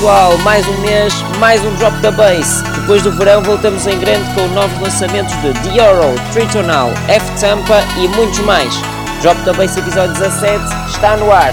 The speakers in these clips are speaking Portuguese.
Pessoal, mais um mês, mais um Drop da Bass. Depois do verão voltamos em grande com novos lançamentos de Dioro, Tritonal, F Tampa e muitos mais. Drop da Bass episódio 17 está no ar.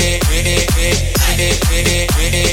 it, with it, with it, with it, with it, with it.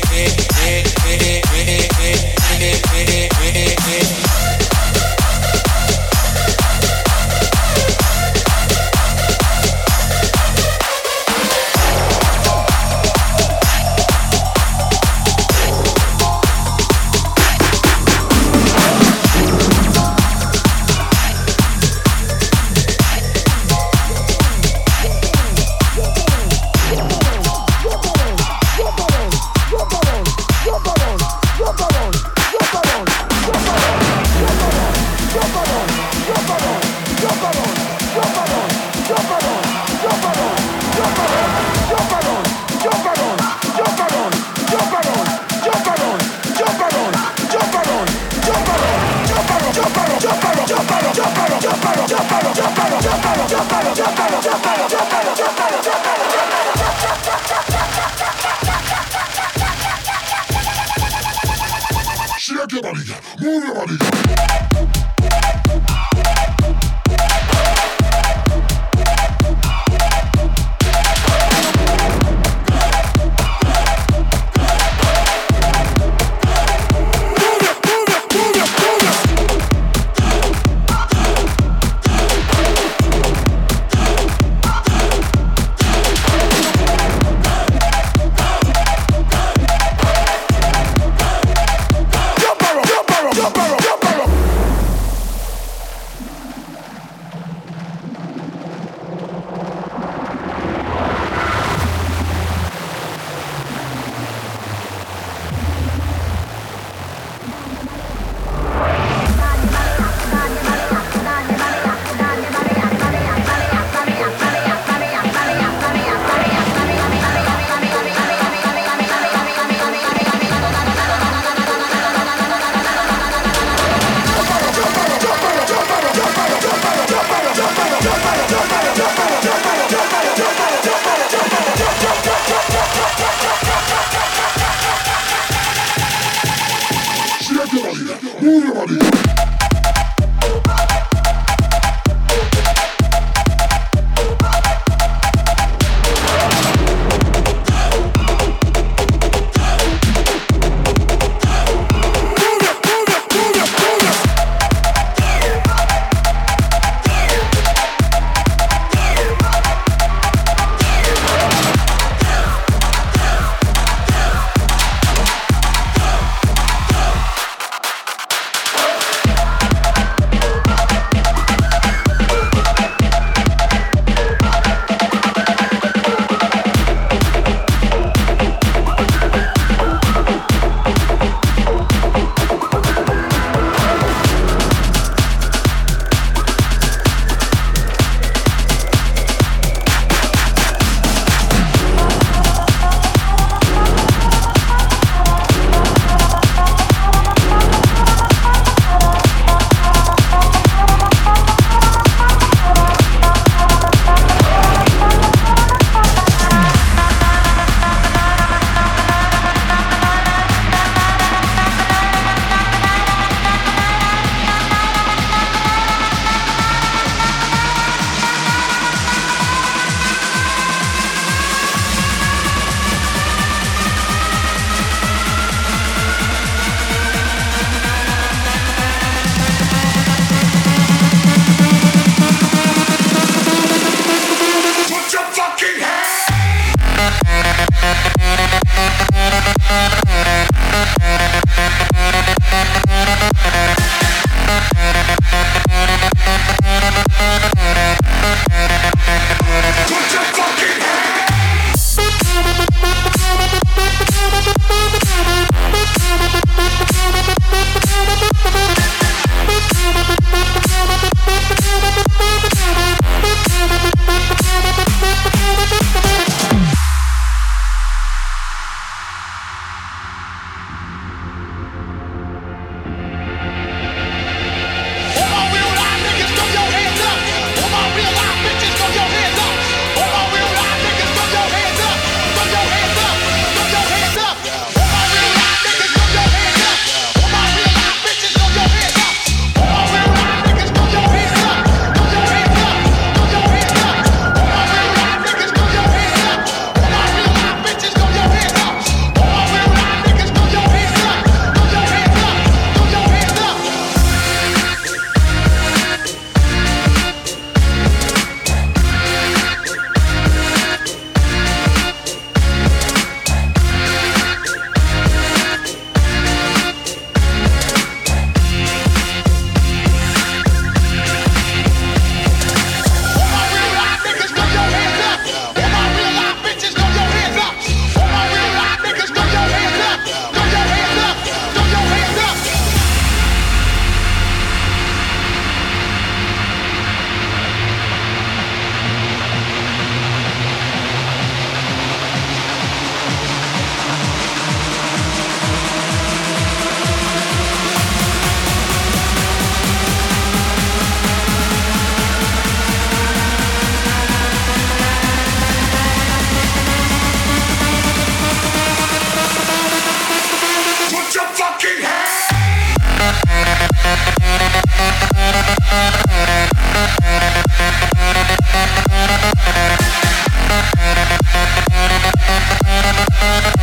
Yeah.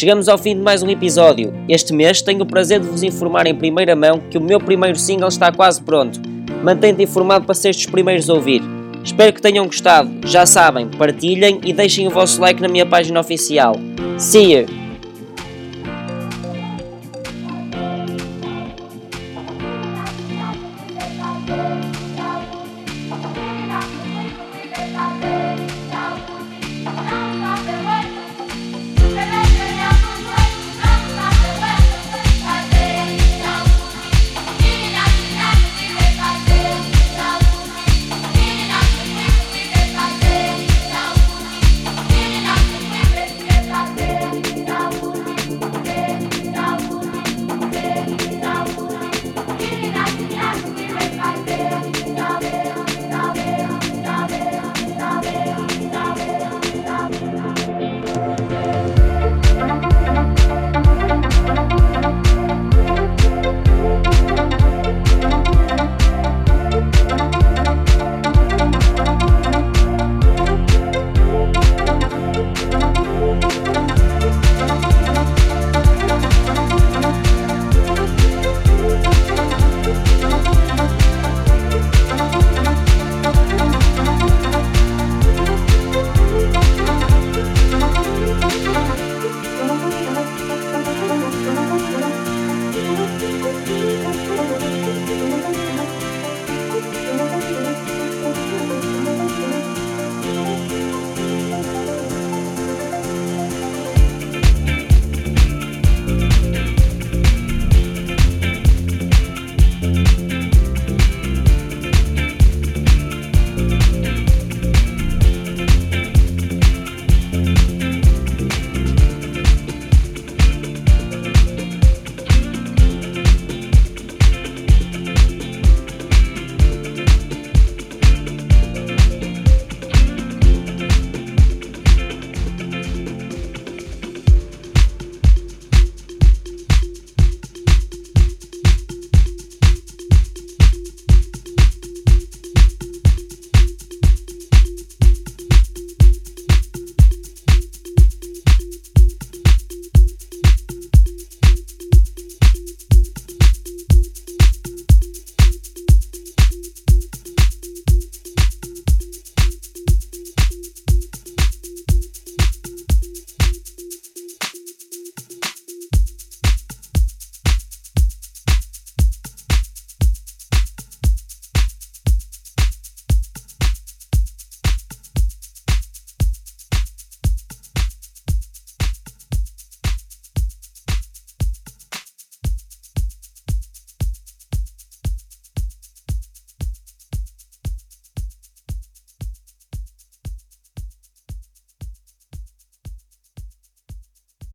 Chegamos ao fim de mais um episódio. Este mês tenho o prazer de vos informar em primeira mão que o meu primeiro single está quase pronto. Mantém-te informado para seres os primeiros a ouvir. Espero que tenham gostado. Já sabem, partilhem e deixem o vosso like na minha página oficial. See you!